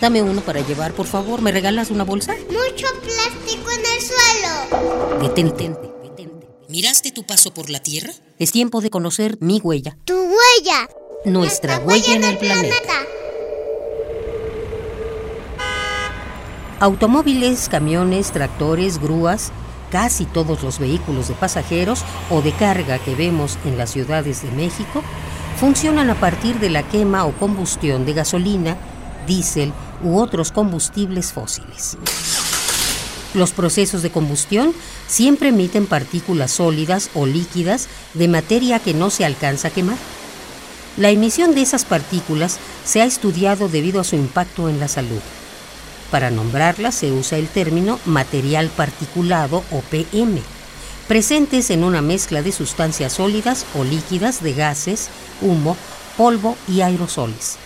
Dame uno para llevar, por favor. ¿Me regalas una bolsa? Mucho plástico en el suelo. Detente, detente. ¿Miraste tu paso por la Tierra? Es tiempo de conocer mi huella. Tu huella. Nuestra huella en el planeta. Automóviles, camiones, tractores, grúas, casi todos los vehículos de pasajeros o de carga que vemos en las ciudades de México funcionan a partir de la quema o combustión de gasolina, diésel u otros combustibles fósiles. Los procesos de combustión siempre emiten partículas sólidas o líquidas de materia que no se alcanza a quemar. La emisión de esas partículas se ha estudiado debido a su impacto en la salud. Para nombrarlas se usa el término material particulado o PM, presentes en una mezcla de sustancias sólidas o líquidas de gases, humo, polvo y aerosoles.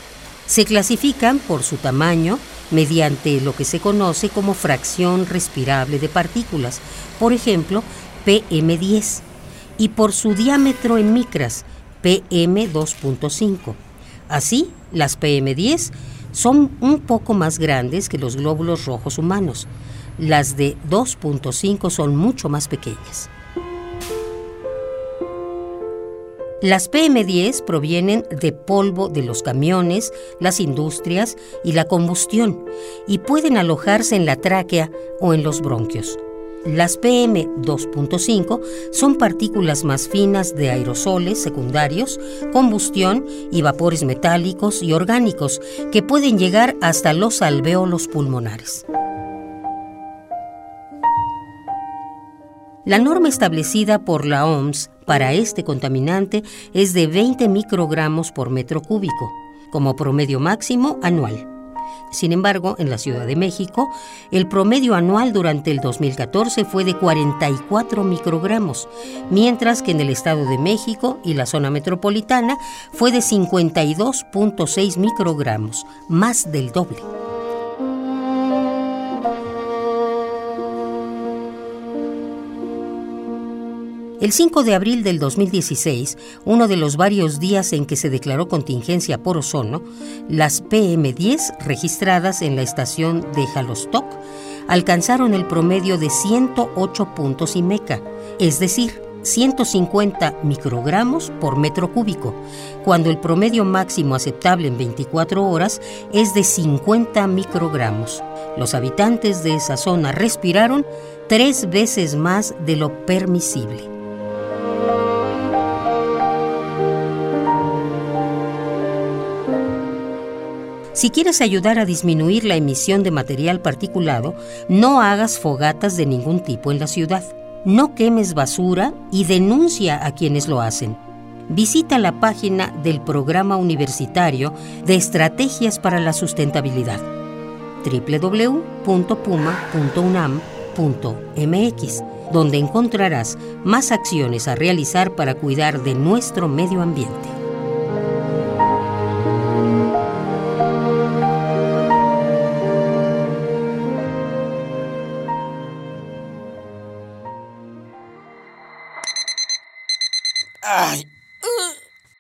Se clasifican por su tamaño mediante lo que se conoce como fracción respirable de partículas, por ejemplo, PM10, y por su diámetro en micras, PM2.5. Así, las PM10 son un poco más grandes que los glóbulos rojos humanos. Las de 2.5 son mucho más pequeñas. Las PM10 provienen de polvo de los camiones, las industrias y la combustión y pueden alojarse en la tráquea o en los bronquios. Las PM2.5 son partículas más finas de aerosoles secundarios, combustión y vapores metálicos y orgánicos que pueden llegar hasta los alvéolos pulmonares. La norma establecida por la OMS para este contaminante es de 20 microgramos por metro cúbico, como promedio máximo anual. Sin embargo, en la Ciudad de México, el promedio anual durante el 2014 fue de 44 microgramos, mientras que en el Estado de México y la zona metropolitana fue de 52.6 microgramos, más del doble. El 5 de abril del 2016, uno de los varios días en que se declaró contingencia por ozono, las PM10 registradas en la estación de Jalostoc alcanzaron el promedio de 108 puntos y meca, es decir, 150 microgramos por metro cúbico, cuando el promedio máximo aceptable en 24 horas es de 50 microgramos. Los habitantes de esa zona respiraron tres veces más de lo permisible. Si quieres ayudar a disminuir la emisión de material particulado, no hagas fogatas de ningún tipo en la ciudad. No quemes basura y denuncia a quienes lo hacen. Visita la página del Programa Universitario de Estrategias para la Sustentabilidad www.puma.unam.mx, donde encontrarás más acciones a realizar para cuidar de nuestro medio ambiente.